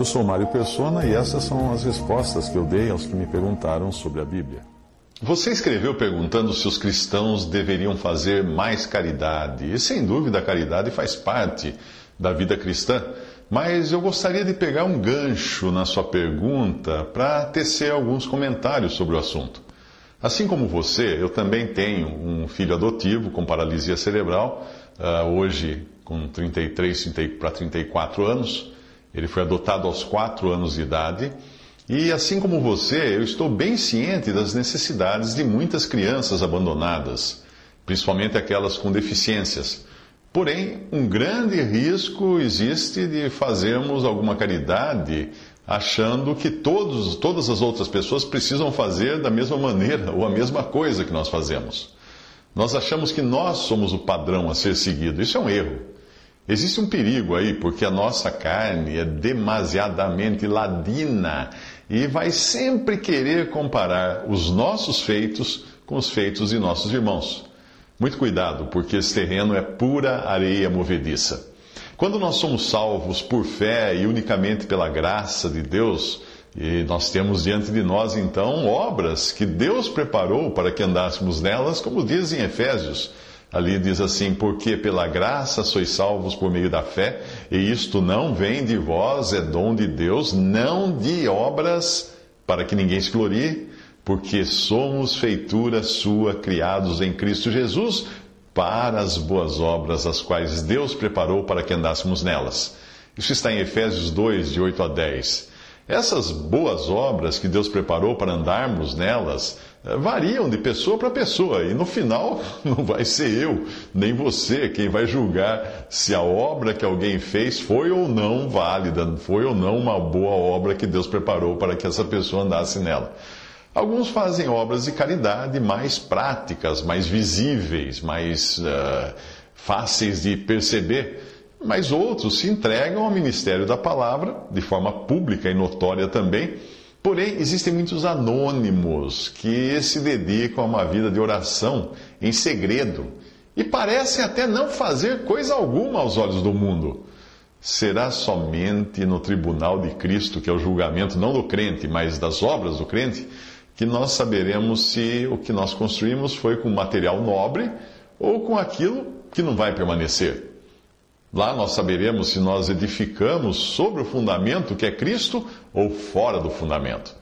Eu sou Mário Persona e essas são as respostas que eu dei aos que me perguntaram sobre a Bíblia. Você escreveu perguntando se os cristãos deveriam fazer mais caridade. E sem dúvida a caridade faz parte da vida cristã. Mas eu gostaria de pegar um gancho na sua pergunta para tecer alguns comentários sobre o assunto. Assim como você, eu também tenho um filho adotivo com paralisia cerebral, uh, hoje com 33 para 34 anos. Ele foi adotado aos 4 anos de idade. E assim como você, eu estou bem ciente das necessidades de muitas crianças abandonadas, principalmente aquelas com deficiências. Porém, um grande risco existe de fazermos alguma caridade achando que todos, todas as outras pessoas precisam fazer da mesma maneira ou a mesma coisa que nós fazemos. Nós achamos que nós somos o padrão a ser seguido. Isso é um erro. Existe um perigo aí, porque a nossa carne é demasiadamente ladina e vai sempre querer comparar os nossos feitos com os feitos de nossos irmãos. Muito cuidado, porque esse terreno é pura areia movediça. Quando nós somos salvos por fé e unicamente pela graça de Deus, e nós temos diante de nós então obras que Deus preparou para que andássemos nelas, como diz em Efésios. Ali diz assim: Porque pela graça sois salvos por meio da fé, e isto não vem de vós, é dom de Deus, não de obras, para que ninguém se glorie porque somos feitura sua, criados em Cristo Jesus, para as boas obras, as quais Deus preparou para que andássemos nelas. Isso está em Efésios 2, de 8 a 10. Essas boas obras que Deus preparou para andarmos nelas variam de pessoa para pessoa, e no final não vai ser eu, nem você, quem vai julgar se a obra que alguém fez foi ou não válida, foi ou não uma boa obra que Deus preparou para que essa pessoa andasse nela. Alguns fazem obras de caridade mais práticas, mais visíveis, mais uh, fáceis de perceber, mas outros se entregam ao ministério da palavra, de forma pública e notória também. Porém, existem muitos anônimos que se dedicam a uma vida de oração em segredo e parecem até não fazer coisa alguma aos olhos do mundo. Será somente no tribunal de Cristo, que é o julgamento não do crente, mas das obras do crente, que nós saberemos se o que nós construímos foi com material nobre ou com aquilo que não vai permanecer. Lá nós saberemos se nós edificamos sobre o fundamento que é Cristo ou fora do fundamento.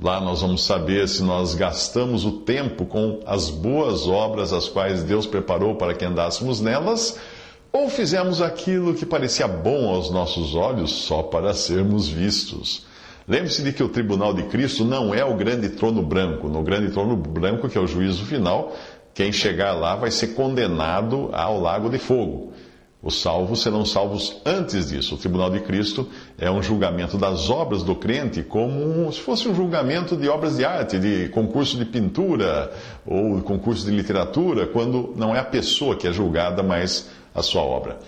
Lá nós vamos saber se nós gastamos o tempo com as boas obras as quais Deus preparou para que andássemos nelas, ou fizemos aquilo que parecia bom aos nossos olhos só para sermos vistos. Lembre-se de que o tribunal de Cristo não é o grande trono branco. No grande trono branco, que é o juízo final, quem chegar lá vai ser condenado ao lago de fogo. Os salvos serão salvos antes disso. O tribunal de Cristo é um julgamento das obras do crente, como se fosse um julgamento de obras de arte, de concurso de pintura ou concurso de literatura, quando não é a pessoa que é julgada, mas a sua obra.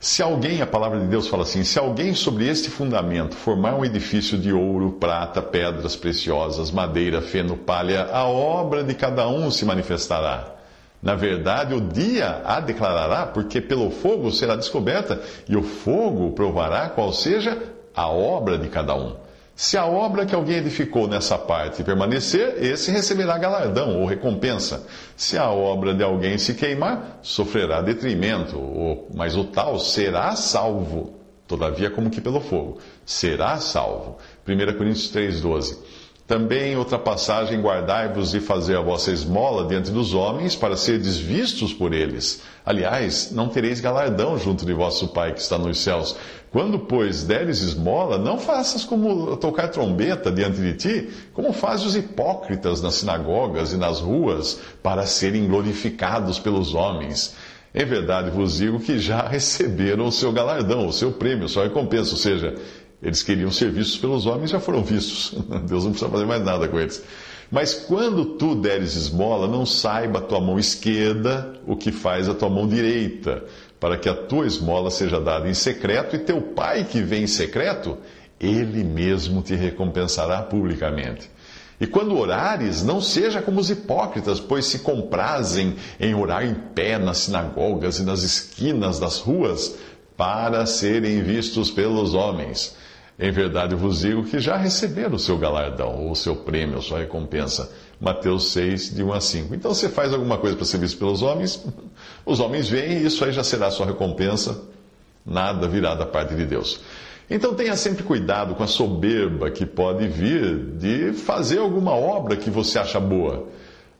Se alguém, a palavra de Deus fala assim: se alguém sobre este fundamento formar um edifício de ouro, prata, pedras preciosas, madeira, feno, palha, a obra de cada um se manifestará. Na verdade, o dia a declarará, porque pelo fogo será descoberta, e o fogo provará qual seja a obra de cada um. Se a obra que alguém edificou nessa parte permanecer, esse receberá galardão ou recompensa. Se a obra de alguém se queimar, sofrerá detrimento, mas o tal será salvo, todavia como que pelo fogo. Será salvo. 1 Coríntios 3,12. Também outra passagem, guardai-vos de fazer a vossa esmola diante dos homens, para serdes vistos por eles. Aliás, não tereis galardão junto de vosso Pai que está nos céus. Quando, pois, deres esmola, não faças como tocar trombeta diante de ti, como fazem os hipócritas nas sinagogas e nas ruas, para serem glorificados pelos homens. Em verdade vos digo que já receberam o seu galardão, o seu prêmio, sua recompensa. Ou seja, eles queriam ser vistos pelos homens e já foram vistos. Deus não precisa fazer mais nada com eles. Mas quando tu deres esmola, não saiba a tua mão esquerda o que faz a tua mão direita, para que a tua esmola seja dada em secreto, e teu pai que vem em secreto, ele mesmo te recompensará publicamente. E quando orares, não seja como os hipócritas, pois se comprazem em orar em pé nas sinagogas e nas esquinas das ruas, para serem vistos pelos homens. Em verdade vos digo que já receberam o seu galardão, ou o seu prêmio, a sua recompensa. Mateus 6, de 1 a 5. Então você faz alguma coisa para ser visto pelos homens, os homens veem e isso aí já será a sua recompensa, nada virá da parte de Deus. Então tenha sempre cuidado com a soberba que pode vir de fazer alguma obra que você acha boa.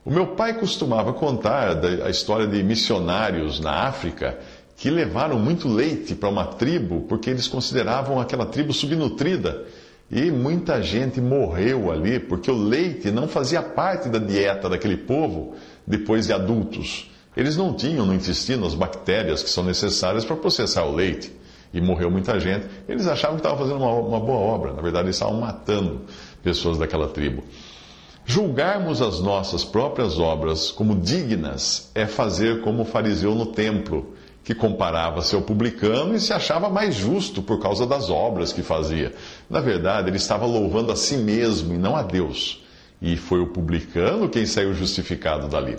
O meu pai costumava contar a história de missionários na África que levaram muito leite para uma tribo porque eles consideravam aquela tribo subnutrida. E muita gente morreu ali porque o leite não fazia parte da dieta daquele povo depois de adultos. Eles não tinham no intestino as bactérias que são necessárias para processar o leite. E morreu muita gente. Eles achavam que estavam fazendo uma, uma boa obra. Na verdade, eles estavam matando pessoas daquela tribo. Julgarmos as nossas próprias obras como dignas é fazer como o fariseu no templo que comparava-se ao publicano e se achava mais justo por causa das obras que fazia. Na verdade, ele estava louvando a si mesmo e não a Deus. E foi o publicano quem saiu justificado dali.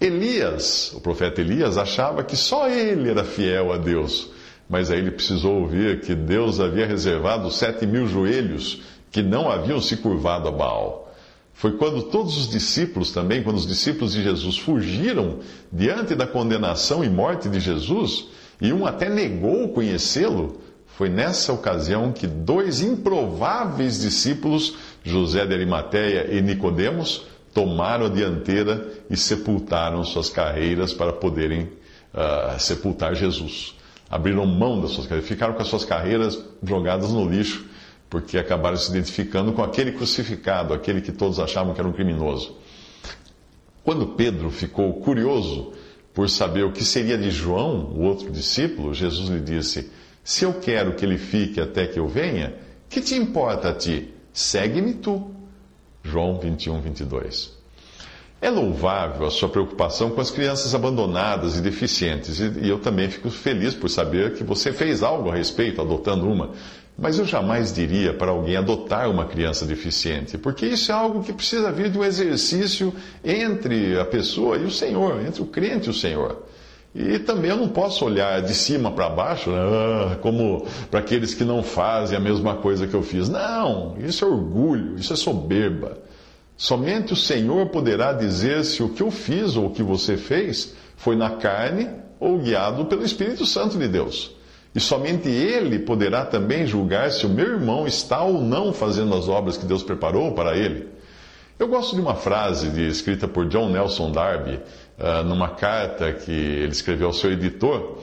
Elias, o profeta Elias, achava que só ele era fiel a Deus. Mas aí ele precisou ouvir que Deus havia reservado sete mil joelhos que não haviam se curvado a Baal. Foi quando todos os discípulos também, quando os discípulos de Jesus fugiram diante da condenação e morte de Jesus, e um até negou conhecê-lo, foi nessa ocasião que dois improváveis discípulos, José de Arimateia e Nicodemos, tomaram a dianteira e sepultaram suas carreiras para poderem uh, sepultar Jesus. Abriram mão das suas carreiras, ficaram com as suas carreiras jogadas no lixo porque acabaram se identificando com aquele crucificado, aquele que todos achavam que era um criminoso. Quando Pedro ficou curioso por saber o que seria de João, o outro discípulo, Jesus lhe disse: Se eu quero que ele fique até que eu venha, que te importa a ti? Segue-me tu. João 21, 22. É louvável a sua preocupação com as crianças abandonadas e deficientes, e eu também fico feliz por saber que você fez algo a respeito, adotando uma. Mas eu jamais diria para alguém adotar uma criança deficiente, porque isso é algo que precisa vir de um exercício entre a pessoa e o Senhor, entre o crente e o Senhor. E também eu não posso olhar de cima para baixo, né, ah, como para aqueles que não fazem a mesma coisa que eu fiz. Não, isso é orgulho, isso é soberba. Somente o Senhor poderá dizer se o que eu fiz ou o que você fez foi na carne ou guiado pelo Espírito Santo de Deus. E somente Ele poderá também julgar se o meu irmão está ou não fazendo as obras que Deus preparou para ele. Eu gosto de uma frase de, escrita por John Nelson Darby, uh, numa carta que ele escreveu ao seu editor,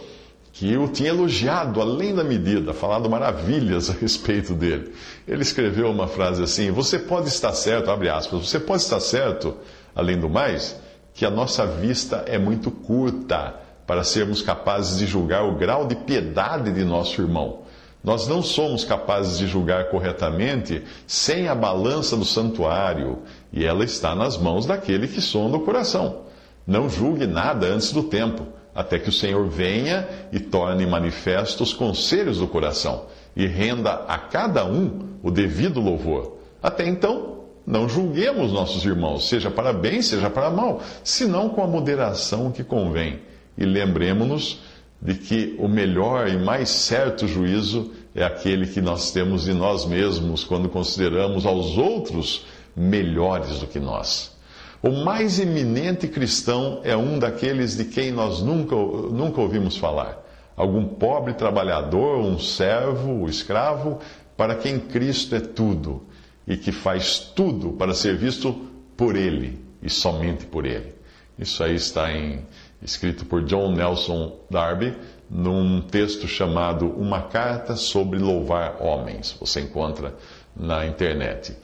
que o tinha elogiado além da medida, falado maravilhas a respeito dele. Ele escreveu uma frase assim: Você pode estar certo, abre aspas, você pode estar certo, além do mais, que a nossa vista é muito curta para sermos capazes de julgar o grau de piedade de nosso irmão. Nós não somos capazes de julgar corretamente sem a balança do santuário, e ela está nas mãos daquele que sonda o coração. Não julgue nada antes do tempo, até que o Senhor venha e torne manifestos os conselhos do coração, e renda a cada um o devido louvor. Até então, não julguemos nossos irmãos, seja para bem, seja para mal, senão com a moderação que convém e lembremos-nos de que o melhor e mais certo juízo é aquele que nós temos de nós mesmos quando consideramos aos outros melhores do que nós. O mais eminente cristão é um daqueles de quem nós nunca, nunca ouvimos falar. Algum pobre trabalhador, um servo, um escravo, para quem Cristo é tudo e que faz tudo para ser visto por Ele e somente por Ele. Isso aí está em escrito por John Nelson Darby, num texto chamado Uma Carta sobre Louvar Homens. Você encontra na internet.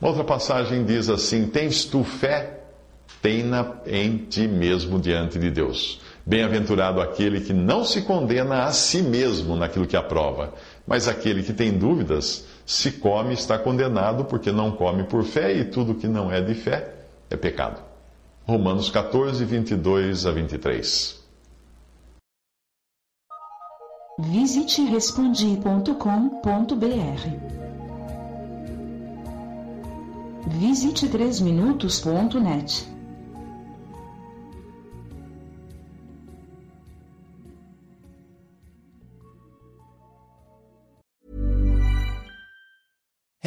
Uma outra passagem diz assim: Tens tu fé? Tenha em ti mesmo diante de Deus. Bem-aventurado aquele que não se condena a si mesmo naquilo que aprova, mas aquele que tem dúvidas, se come, está condenado, porque não come por fé, e tudo que não é de fé é pecado. Romanos 14, 22 a 23. Visite respondi.com.br. Visite 3minutos.net.